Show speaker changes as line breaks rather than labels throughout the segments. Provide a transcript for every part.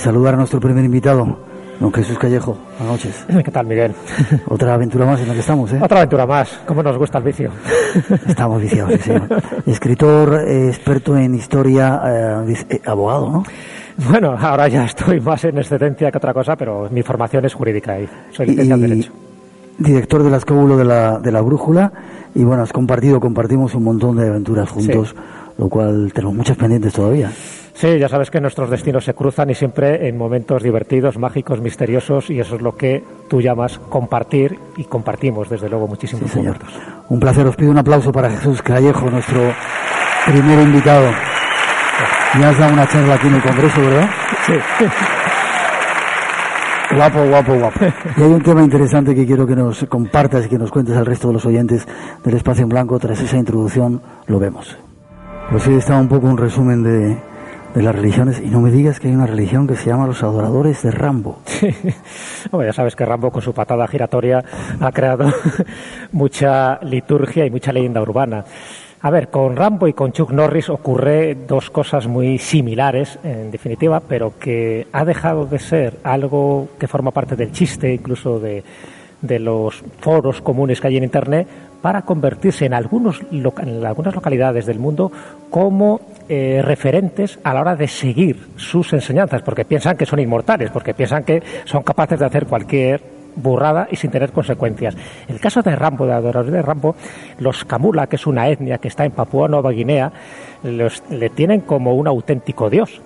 Saludar a nuestro primer invitado, don Jesús Callejo. Buenas noches.
¿Qué tal, Miguel?
Otra aventura más en la que estamos, ¿eh?
Otra aventura más. ¿Cómo nos gusta el vicio?
Estamos viciados, sí, señor. Escritor, eh, experto en historia, eh, eh, abogado, ¿no?
Bueno, ahora ya estoy más en excedencia que otra cosa, pero mi formación es jurídica y soy licenciado en Derecho.
Director del escóbulo de la, de la Brújula y bueno, has compartido, compartimos un montón de aventuras juntos,
Sí.
lo cual tenemos muchas pendientes todavía.
Sí, ya sabes que nuestros destinos se cruzan y siempre en momentos divertidos, mágicos, misteriosos y eso es lo que tú llamas compartir y compartimos desde luego muchísimos
Sí, señor. Un placer, os pido un aplauso para Jesús Callejo, nuestro primer invitado. Ya has dado una charla aquí en el Congreso, ¿verdad?
Sí.
Guapo, guapo, guapo. Y hay un tema interesante que quiero que nos compartas y que nos cuentes al resto de los oyentes del Espacio en Blanco. Tras esa introducción, lo vemos. Pues sí, está un poco un resumen de, de las religiones. Y no me digas que hay una religión que se llama los adoradores de Rambo.
Bueno, ya sabes que Rambo con su patada giratoria ha creado mucha liturgia y mucha leyenda urbana. A ver, con Rambo y con Chuck Norris ocurre dos cosas muy similares, en definitiva, pero que ha dejado de ser algo que forma parte del chiste, incluso de, de los foros comunes que hay en Internet, para convertirse en, algunos, en algunas localidades del mundo como eh, referentes a la hora de seguir sus enseñanzas, porque piensan que son inmortales, porque piensan que son capaces de hacer cualquier burrada y sin tener consecuencias. El caso de Rambo, de adoradores de Rambo, los Kamula, que es una etnia que está en Papúa Nueva Guinea, le tienen como un auténtico dios.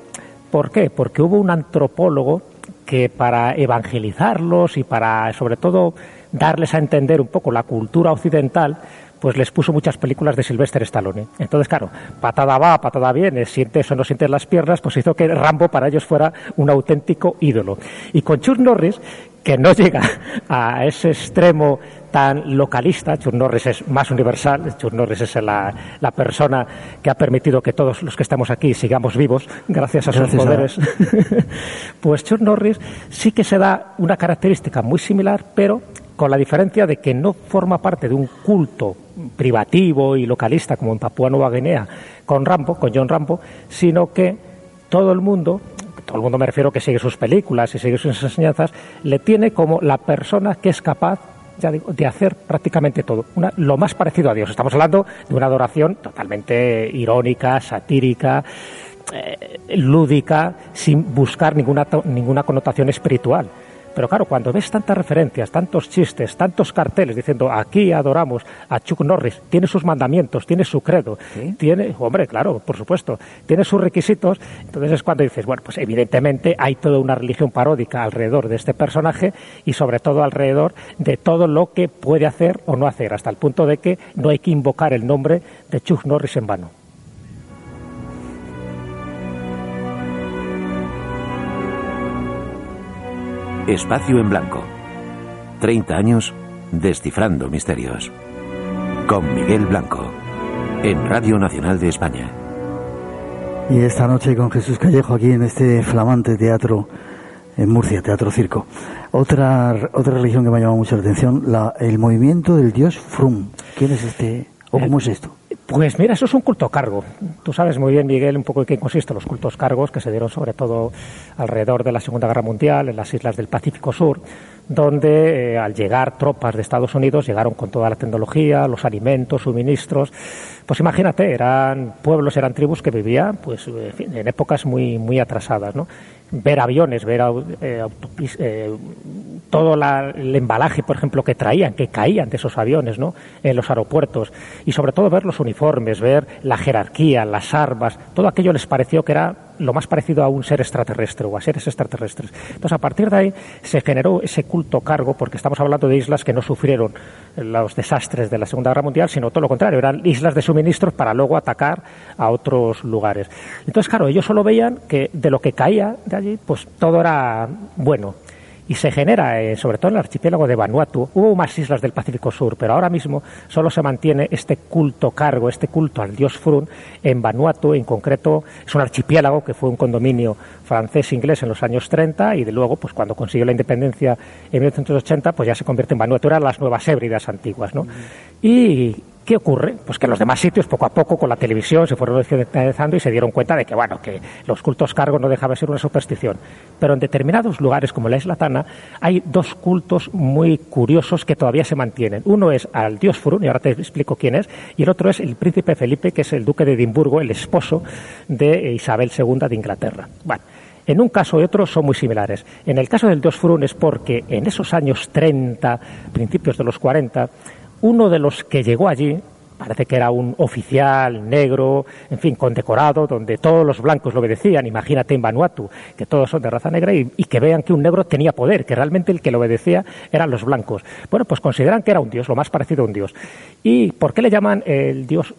¿Por qué? Porque hubo un antropólogo que para evangelizarlos y para, sobre todo, darles a entender un poco la cultura occidental, pues les puso muchas películas de Sylvester Stallone. Entonces, claro, patada va, patada viene, sientes o no sientes las piernas, pues hizo que Rambo para ellos fuera un auténtico ídolo. Y con Chuck Norris, que no llega a ese extremo tan localista, Chuck Norris es más universal, Chuck Norris es la, la persona que ha permitido que todos los que estamos aquí sigamos vivos gracias a sus
a-
poderes pues Chuck Norris sí que se da una característica muy similar, pero con la diferencia de que no forma parte de un culto privativo y localista como en Papúa Nueva Guinea con Rambo, con John Rambo, sino que todo el mundo, todo el mundo me refiero que sigue sus películas y sigue sus enseñanzas, le tiene como la persona que es capaz ya digo, de hacer prácticamente todo, lo más parecido a Dios. Estamos hablando de una adoración totalmente irónica, satírica, eh, lúdica, sin buscar ninguna, ninguna connotación espiritual. Pero claro, cuando ves tantas referencias, tantos chistes, tantos carteles diciendo aquí adoramos a Chuck Norris, tiene sus mandamientos, tiene su credo, tiene, hombre, claro, por supuesto, tiene sus requisitos, entonces es cuando dices, bueno, pues evidentemente hay toda una religión paródica alrededor de este personaje y sobre todo alrededor de todo lo que puede hacer o no hacer, hasta el punto de que no hay que invocar el nombre de Chuck Norris en vano.
Espacio en Blanco. 30 años descifrando misterios. Con Miguel Blanco. En Radio Nacional de España.
Y esta noche con Jesús Callejo aquí en este flamante teatro en Murcia, Teatro Circo. Otra, otra religión que me ha llamado mucho la atención, la, el movimiento del dios Frum. ¿Quién es este? ¿O cómo es esto?
Pues mira, eso es un culto cargo. Tú sabes muy bien, Miguel, un poco en qué consisten los cultos cargos que se dieron sobre todo alrededor de la Segunda Guerra Mundial, en las islas del Pacífico Sur, donde eh, al llegar tropas de Estados Unidos llegaron con toda la tecnología, los alimentos, suministros. Pues imagínate, eran pueblos, eran tribus que vivían pues, en épocas muy, muy atrasadas. ¿no? ver aviones, ver eh, eh, todo el embalaje, por ejemplo, que traían, que caían de esos aviones ¿no? en los aeropuertos, y sobre todo ver los uniformes, ver la jerarquía, las armas, todo aquello les pareció que era lo más parecido a un ser extraterrestre o a seres extraterrestres. Entonces, a partir de ahí se generó ese culto cargo, porque estamos hablando de islas que no sufrieron los desastres de la Segunda Guerra Mundial, sino todo lo contrario, eran islas de suministros para luego atacar a otros lugares. Entonces, claro, ellos solo veían que de lo que caía de allí, pues todo era bueno y se genera, eh, sobre todo en el archipiélago de Vanuatu, hubo más islas del Pacífico Sur, pero ahora mismo solo se mantiene este culto cargo, este culto al dios Frun en Vanuatu, en concreto es un archipiélago que fue un condominio francés-inglés en los años 30 y de luego, pues cuando consiguió la independencia en 1980, pues ya se convierte en Vanuatu, eran las nuevas hébridas antiguas, ¿no? Y ¿Qué ocurre? Pues que en los demás sitios, poco a poco, con la televisión, se fueron occidentalizando y se dieron cuenta de que, bueno, que los cultos cargos no dejaban de ser una superstición. Pero en determinados lugares, como la Isla Tana, hay dos cultos muy curiosos que todavía se mantienen. Uno es al dios Furun, y ahora te explico quién es, y el otro es el príncipe Felipe, que es el duque de Edimburgo, el esposo de Isabel II de Inglaterra. Bueno, en un caso y otro son muy similares. En el caso del dios Furun es porque en esos años 30, principios de los 40, uno de los que llegó allí, parece que era un oficial negro, en fin, condecorado, donde todos los blancos lo obedecían. Imagínate en Vanuatu, que todos son de raza negra y, que vean que un negro tenía poder, que realmente el que lo obedecía eran los blancos. Bueno, pues consideran que era un dios, lo más parecido a un dios. ¿Y por qué le llaman el dios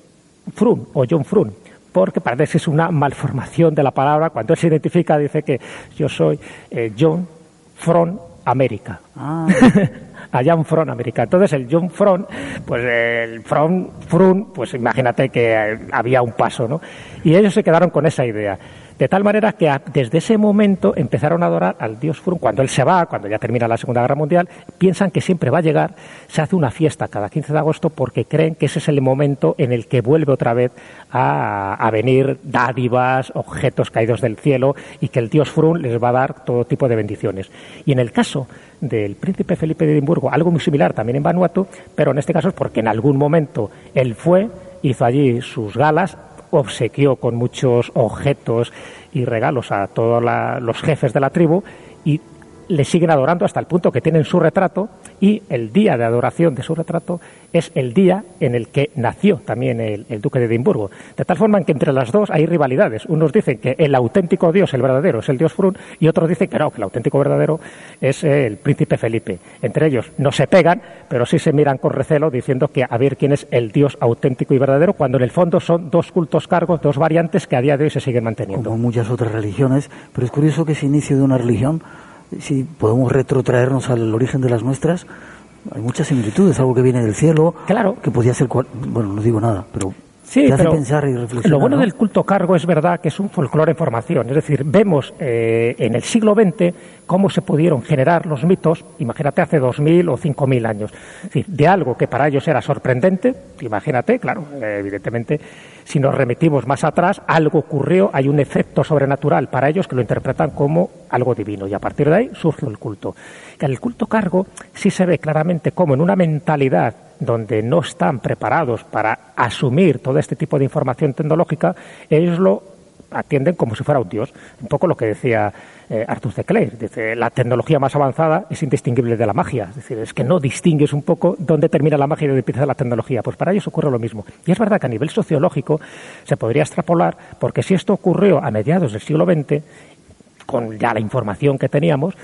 Frun o John Frun? Porque parece que es una malformación de la palabra. Cuando él se identifica, dice que yo soy eh, John Front América. Ah. a Jan Front América. Entonces el John Front, pues el Front, Front, pues imagínate que había un paso, ¿no? Y ellos se quedaron con esa idea. De tal manera que desde ese momento empezaron a adorar al dios Frun. Cuando él se va, cuando ya termina la Segunda Guerra Mundial, piensan que siempre va a llegar. Se hace una fiesta cada 15 de agosto porque creen que ese es el momento en el que vuelve otra vez a, venir dádivas, objetos caídos del cielo y que el dios Frun les va a dar todo tipo de bendiciones. Y en el caso del príncipe Felipe de Edimburgo, algo muy similar también en Vanuatu, pero en este caso es porque en algún momento él fue, hizo allí sus galas, obsequió con muchos objetos y regalos a todos los jefes de la tribu y le siguen adorando hasta el punto que tienen su retrato y el día de adoración de su retrato es el día en el que nació también el, duque de Edimburgo. De tal forma que entre las dos hay rivalidades. Unos dicen que el auténtico dios, el verdadero, es el dios Frun y otros dicen que no, que el auténtico verdadero es el príncipe Felipe. Entre ellos no se pegan, pero sí se miran con recelo diciendo que a ver quién es el dios auténtico y verdadero, cuando en el fondo son dos cultos cargos, dos variantes que a día de hoy se siguen manteniendo.
Como muchas otras religiones, pero es curioso que ese inicio de una religión si podemos retrotraernos al origen de las nuestras, hay muchas similitudes, algo que viene del cielo,
claro.
que podía ser, bueno, no digo nada, pero
Sí, pero lo bueno del culto cargo es verdad que es un folclore en formación. Es decir, vemos eh, en el siglo XX cómo se pudieron generar los mitos, imagínate hace 2.000 o 5.000 años. de algo que para ellos era sorprendente, imagínate, claro, evidentemente, si nos remitimos más atrás, algo ocurrió, hay un efecto sobrenatural para ellos que lo interpretan como algo divino. Y a partir de ahí surge el culto. El culto cargo sí se ve claramente como en una mentalidad donde no están preparados para asumir todo este tipo de información tecnológica, ellos lo atienden como si fuera un dios. Un poco lo que decía eh, Arthur C. Clarke. Dice, la tecnología más avanzada es indistinguible de la magia. Es decir, es que no distingues un poco dónde termina la magia y dónde empieza la tecnología. Pues para ellos ocurre lo mismo. Y es verdad que a nivel sociológico se podría extrapolar, porque si esto ocurrió a mediados del siglo XX, con ya la información que teníamos,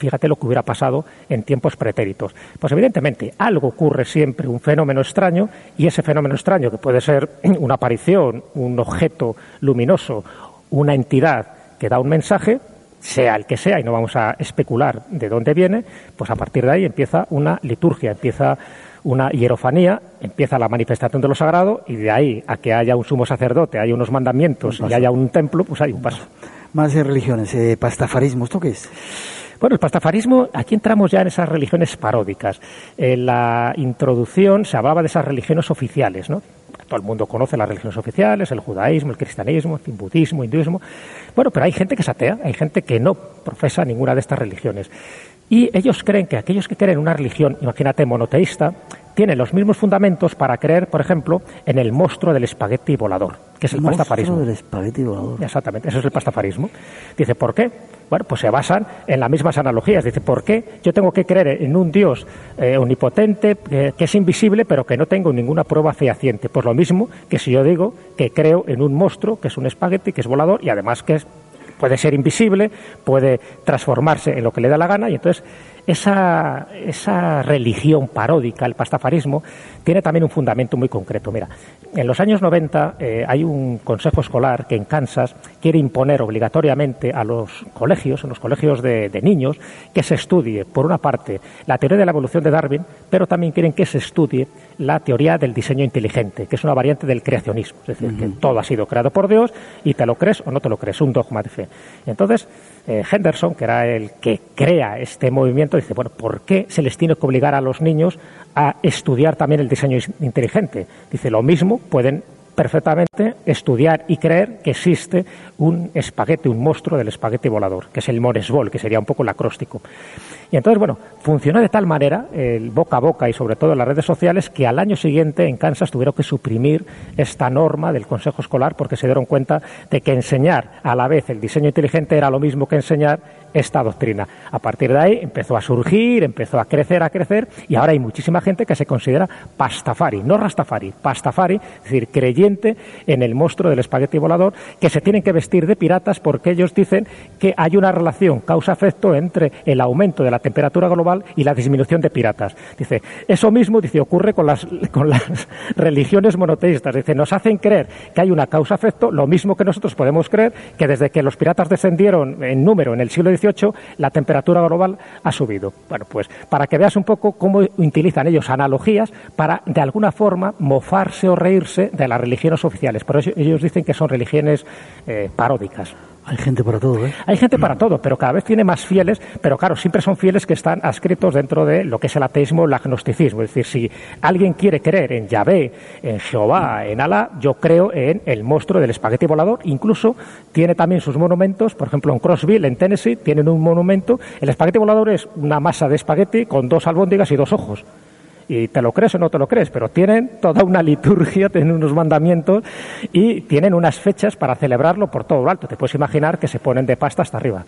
fíjate lo que hubiera pasado en tiempos pretéritos. Pues evidentemente algo ocurre siempre, un fenómeno extraño, y ese fenómeno extraño, que puede ser una aparición, un objeto luminoso, una entidad que da un mensaje, sea el que sea, y no vamos a especular de dónde viene, pues a partir de ahí empieza una liturgia, empieza una hierofanía, empieza la manifestación de lo sagrado, y de ahí a que haya un sumo sacerdote, haya unos mandamientos y haya un templo, pues hay un paso.
Más de religiones, eh, pastafarismo, ¿esto qué es?
Bueno, el pastafarismo, aquí entramos ya en esas religiones paródicas. En la introducción se hablaba de esas religiones oficiales, ¿no? Todo el mundo conoce las religiones oficiales, el judaísmo, el cristianismo, el budismo, hinduismo. Bueno, pero hay gente que es atea, hay gente que no profesa ninguna de estas religiones. Y ellos creen que aquellos que creen en una religión, imagínate, monoteísta, tienen los mismos fundamentos para creer, por ejemplo, en el monstruo del espagueti volador, que es el, pastafarismo.
del espagueti volador.
Exactamente, eso es el pastafarismo. Dice, ¿por qué? Bueno, pues se basan en las mismas analogías. Dice, ¿por qué yo tengo que creer en un Dios eh, omnipotente, que es invisible, pero que no tengo ninguna prueba fehaciente? Pues lo mismo que si yo digo que creo en un monstruo, que es un espagueti, que es volador y además que puede ser invisible, puede transformarse en lo que le da la gana y entonces esa, esa religión paródica, el pastafarismo, tiene también un fundamento muy concreto. Mira, en los años 90 eh, hay un consejo escolar que en Kansas quiere imponer obligatoriamente a los colegios, en los colegios de, de, niños, que se estudie, por una parte, la teoría de la evolución de Darwin, pero también quieren que se estudie la teoría del diseño inteligente, que es una variante del creacionismo, es decir, que todo ha sido creado por Dios y te lo crees o no te lo crees, un dogma de fe. Entonces, eh, Henderson, que era el que crea este movimiento, dice, bueno, ¿por qué se les tiene que obligar a los niños a estudiar también el diseño inteligente? Dice, lo mismo pueden perfectamente estudiar y creer que existe un espaguete, un monstruo del espaguete volador, que es el Moresbol, que sería un poco el acróstico. Y entonces, bueno, funcionó de tal manera boca a boca y sobre todo en las redes sociales que al año siguiente en Kansas tuvieron que suprimir esta norma del Consejo Escolar porque se dieron cuenta de que enseñar a la vez el diseño inteligente era lo mismo que enseñar esta doctrina. A partir de ahí empezó a surgir, empezó a crecer, a crecer y ahora hay muchísima gente que se considera pastafari, no rastafari, pastafari, es decir, creyente en el monstruo del espagueti volador que se tienen que vestir de piratas porque ellos dicen que hay una relación causa-efecto entre el aumento de la temperatura global y la disminución de piratas. Dice, eso mismo dice, ocurre con las, con las religiones monoteístas. Dice, nos hacen creer que hay una causa-efecto, lo mismo que nosotros podemos creer que desde que los piratas descendieron en número en el siglo XVIII, la temperatura global ha subido. Bueno, pues para que veas un poco cómo utilizan ellos analogías para, de alguna forma, mofarse o reírse de las religiones oficiales. Por eso ellos dicen que son religiones eh, paródicas.
Hay gente para todo, ¿eh?
Hay gente para todo, pero cada vez tiene más fieles, pero claro, siempre son fieles que están adscritos dentro de lo que es el ateísmo el agnosticismo. Es decir, si alguien quiere creer en Yahvé, en Jehová, en Alá, yo creo en el monstruo del espagueti volador. Incluso tiene también sus monumentos, por ejemplo, en Crossville, en Tennessee, tienen un monumento. El espagueti volador es una masa de espagueti con dos albóndigas y dos ojos y te lo crees o no te lo crees, pero tienen toda una liturgia, tienen unos mandamientos y tienen unas fechas para celebrarlo por todo lo alto. Te puedes imaginar que se ponen de pasta hasta arriba.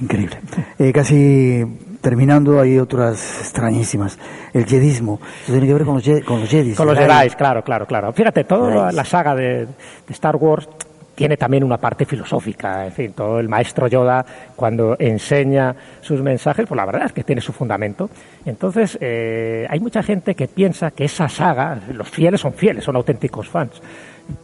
Increíble. Eh, casi terminando, hay otras extrañísimas. El jedismo. Eso tiene que ver con los, con los jedis.
Con los Jedi, claro, claro, claro. Fíjate, toda la saga de, de Star Wars tiene también una parte filosófica. En fin, todo el maestro Yoda, cuando enseña sus mensajes, pues la verdad es que tiene su fundamento. Entonces, eh, hay mucha gente que piensa que esa saga, los fieles son fieles, son auténticos fans.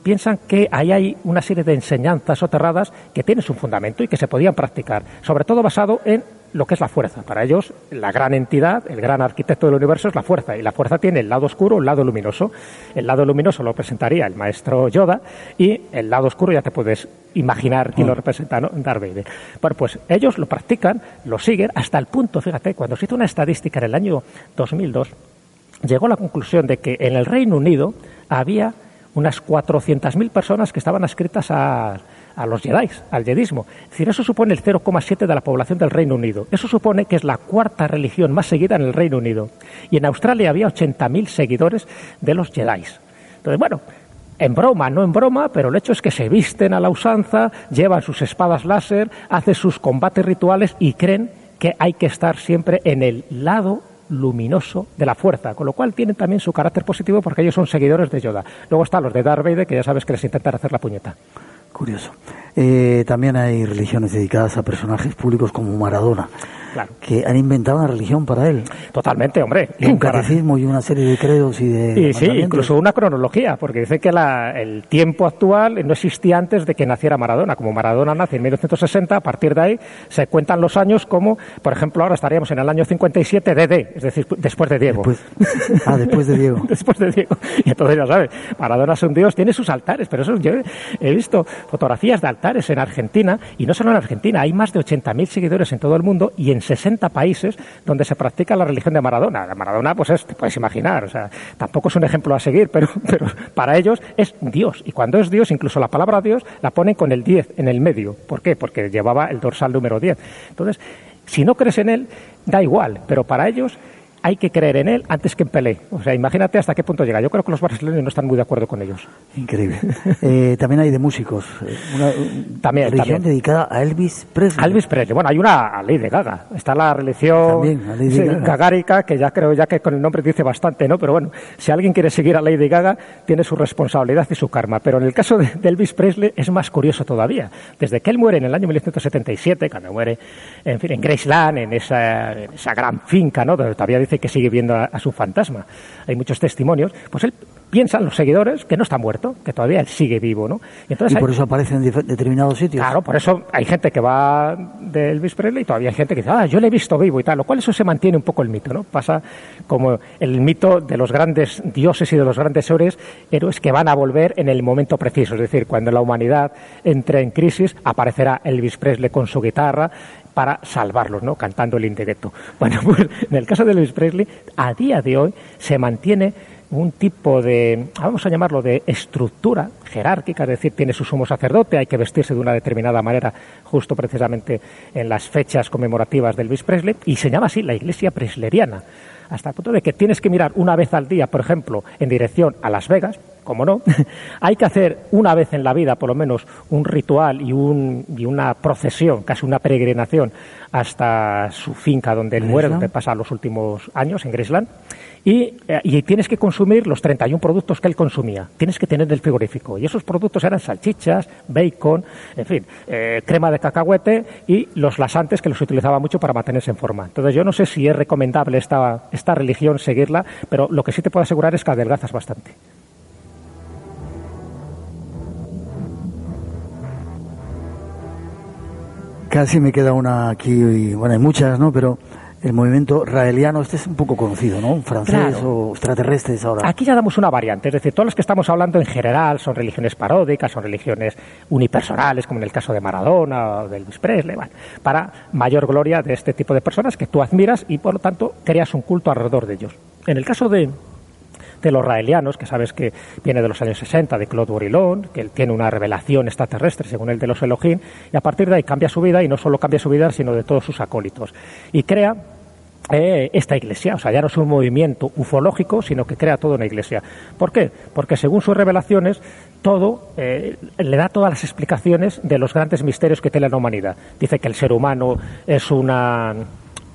Piensan que ahí hay una serie de enseñanzas soterradas que tienen su fundamento y que se podían practicar, sobre todo basado en lo que es la fuerza. Para ellos, la gran entidad, el gran arquitecto del universo es la fuerza, y la fuerza tiene el lado oscuro, el lado luminoso. El lado luminoso lo presentaría el maestro Yoda, y el lado oscuro ya te puedes imaginar quién lo representa, ¿no? Darth Vader. Bueno, pues ellos lo practican, lo siguen, hasta el punto, fíjate, cuando se hizo una estadística en el año 2002, llegó a la conclusión de que en el Reino Unido había unas 400.000 personas que estaban adscritas a a los Jedi, al jedismo. Es decir, eso supone el 0,7 de la población del Reino Unido. Eso supone que es la cuarta religión más seguida en el Reino Unido. Y en Australia había 80.000 seguidores de los Jedi. Entonces, bueno, en broma, no en broma, pero el hecho es que se visten a la usanza, llevan sus espadas láser, hacen sus combates rituales y creen que hay que estar siempre en el lado luminoso de la fuerza, con lo cual tienen también su carácter positivo porque ellos son seguidores de Yoda. Luego están los de Darth Vader, que ya sabes que les intentan hacer la puñeta.
Curioso. Eh, también hay religiones dedicadas a personajes públicos como Maradona que han inventado una religión para él.
Totalmente, hombre.
un catecismo y una serie de credos y de.
Y sí, incluso una cronología, porque dice que el tiempo actual no existía antes de que naciera Maradona. Como Maradona nace en 1960, a partir de ahí se cuentan los años como, por ejemplo, ahora estaríamos en el año 57 DD, es decir, después de Diego.
ah, después de Diego.
después de Diego. Y entonces ya sabes, Maradona es un dios, tiene sus altares, pero eso yo he visto fotografías de altares en Argentina, y no solo en Argentina, hay más de 80.000 seguidores en todo el mundo y en 60 países donde se practica la religión de Maradona. La Maradona, pues es, te puedes imaginar, o sea, tampoco es un ejemplo a seguir, pero, pero para ellos es Dios. Y cuando es Dios, incluso la palabra Dios la ponen con el 10 en el medio. ¿Por qué? Porque llevaba el dorsal número 10. Entonces, Si no crees en él, da igual, pero para ellos hay que creer en él antes que en Pelé. O sea, imagínate hasta qué punto llega. Yo creo que los brasileños no están muy de acuerdo con ellos.
Increíble. Eh, también hay de músicos. Eh, una
también,
religión dedicada a Elvis Presley.
Elvis Presley. Bueno, hay una ley de Gaga. Está la religión gagárica, que ya creo ya que con el nombre dice bastante, ¿no? Pero bueno, si alguien quiere seguir a Lady Gaga, tiene su responsabilidad y su karma. Pero en el caso de, Elvis Presley es más curioso todavía. Desde que él muere en el año 1977, cuando muere, en fin, en Graceland, en esa, esa gran finca, ¿no? Donde todavía dice que sigue viendo a, su fantasma. Hay muchos testimonios. Pues él piensan los seguidores que no está muerto, que todavía él sigue vivo, ¿no?
Y, entonces por eso aparece en determinados sitios.
Claro, por eso hay gente que va de Elvis Presley y todavía hay gente que dice, ah, yo le he visto vivo y tal, lo cual eso se mantiene un poco el mito, ¿no? Pasa como el mito de los grandes dioses y de los grandes héroes, héroes que van a volver en el momento preciso, es decir, cuando la humanidad entre en crisis, aparecerá Elvis Presley con su guitarra para salvarlos, ¿no? Cantando el indirecto. Bueno, pues en el caso de Elvis Presley, a día de hoy se mantiene un tipo de, vamos a llamarlo, de estructura jerárquica, es decir, tiene su sumo sacerdote, hay que vestirse de una determinada manera, justo precisamente en las fechas conmemorativas del Elvis Presley, y se llama así la Iglesia Presleriana, hasta el punto de que tienes que mirar una vez al día, por ejemplo, en dirección a Las Vegas, como no, hay que hacer una vez en la vida, por lo menos, un ritual y, un, y una procesión, casi una peregrinación, hasta su finca donde él muere, donde pasa los últimos años, en Graceland. Y, eh, y, tienes que consumir los 31 productos que él consumía. Tienes que tener el frigorífico. Y esos productos eran salchichas, bacon, en fin, eh, crema de cacahuete y los lasantes que los utilizaba mucho para mantenerse en forma. Entonces yo no sé si es recomendable esta, esta religión seguirla, pero lo que sí te puedo asegurar es que adelgazas bastante.
Casi me queda una aquí, y, bueno, hay muchas, ¿no? Pero el movimiento raeliano, este es un poco conocido, ¿no? Francés o extraterrestres ahora.
Aquí ya damos una variante, es decir, todos los que estamos hablando en general son religiones paródicas, son religiones unipersonales, como en el caso de Maradona o de Elvis Presley, para mayor gloria de este tipo de personas que tú admiras y por lo tanto creas un culto alrededor de ellos. En el caso de de los raelianos, que sabes que viene de los años 60, de Claude Bourillon, que él tiene una revelación extraterrestre, según él, de los Elohim, y a partir de ahí cambia su vida, y no solo cambia su vida, sino de todos sus acólitos. Y crea eh, esta iglesia. O sea, ya no es un movimiento ufológico, sino que crea toda una iglesia. ¿Por qué? Porque según sus revelaciones, todo eh, le da todas las explicaciones de los grandes misterios que tiene la humanidad. Dice que el ser humano es una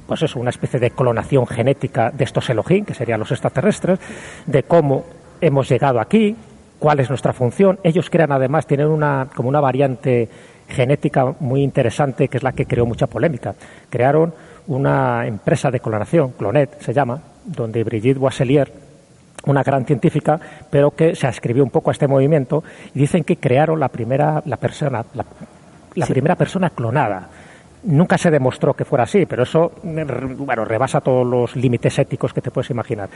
pues es una especie de clonación genética de estos Elohim, que serían los extraterrestres, de cómo hemos llegado aquí, cuál es nuestra función. Ellos crean además, tienen una, como una variante genética muy interesante, que es la que creó mucha polémica. Crearon una empresa de clonación, Clonet se llama, donde Brigitte Boisselier, una gran científica, pero que se ascribió un poco a este movimiento, y dicen que crearon la primera, la persona, la, primera persona clonada Nunca se demostró que fuera así, pero eso bueno, rebasa todos los límites éticos que te puedes imaginar.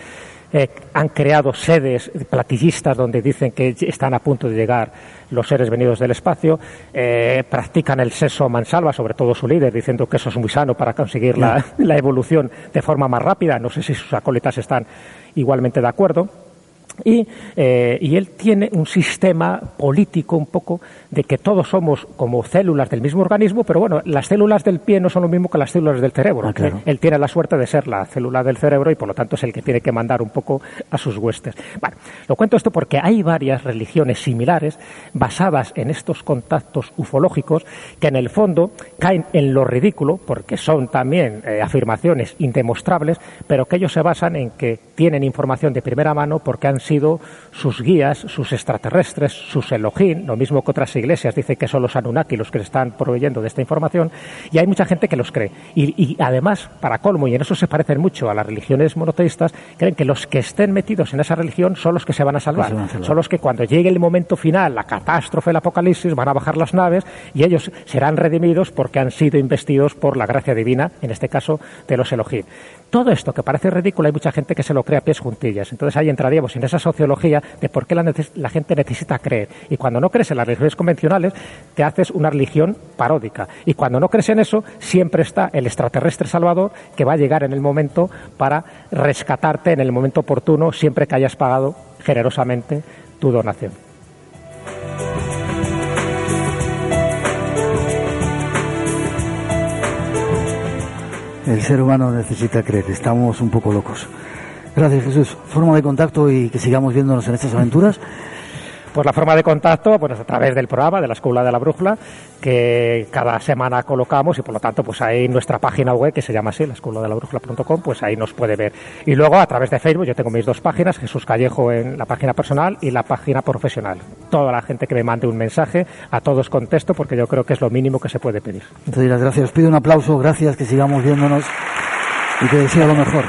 Eh, han creado sedes platillistas donde dicen que están a punto de llegar los seres venidos del espacio, eh, practican el sexo mansalva, sobre todo su líder, diciendo que eso es muy sano para conseguir la, la evolución de forma más rápida. No sé si sus acólitas están igualmente de acuerdo. Y, eh, y, él tiene un sistema político un poco de que todos somos como células del mismo organismo, pero bueno, las células del pie no son lo mismo que las células del cerebro. Ah, él tiene la suerte de ser la célula del cerebro y por lo tanto es el que tiene que mandar un poco a sus huestes. Bueno, lo cuento esto porque hay varias religiones similares basadas en estos contactos ufológicos que en el fondo caen en lo ridículo porque son también eh, afirmaciones indemostrables, pero que ellos se basan en que tienen información de primera mano porque han sido sus guías, sus extraterrestres, sus Elohim, lo mismo que otras iglesias, dice que son los Anunnaki los que se están proveyendo de esta información, y hay mucha gente que los cree. Y, además, para colmo, y en eso se parecen mucho a las religiones monoteístas, creen que los que estén metidos en esa religión son los que se van a salvar. Son los que cuando llegue el momento final, la catástrofe, el apocalipsis, van a bajar las naves y ellos serán redimidos porque han sido investidos por la gracia divina, en este caso de los Elohim. Todo esto que parece ridículo, hay mucha gente que se lo cree a pies juntillas. Entonces ahí entraríamos en esa sociología de por qué la, gente necesita creer. Y cuando no crees en las religiones convencionales, te haces una religión paródica. Y cuando no crees en eso, siempre está el extraterrestre salvador que va a llegar en el momento para rescatarte en el momento oportuno, siempre que hayas pagado generosamente tu donación.
El ser humano necesita creer, estamos un poco locos. Gracias Jesús. Forma de contacto y que sigamos viéndonos en estas aventuras.
Pues la forma de contacto, bueno, a través del programa de la Escuela de la Brújula, que cada semana colocamos y por lo tanto, pues ahí nuestra página web, que se llama así, la escuela de la brújula.com, pues ahí nos puede ver. Y luego a través de Facebook, yo tengo mis dos páginas, Jesús Callejo en la página personal y la página profesional. Toda la gente que me mande un mensaje, a todos contesto porque yo creo que es lo mínimo que se puede pedir.
Entonces, gracias. Os pido un aplauso, gracias, que sigamos viéndonos y que deseo lo mejor.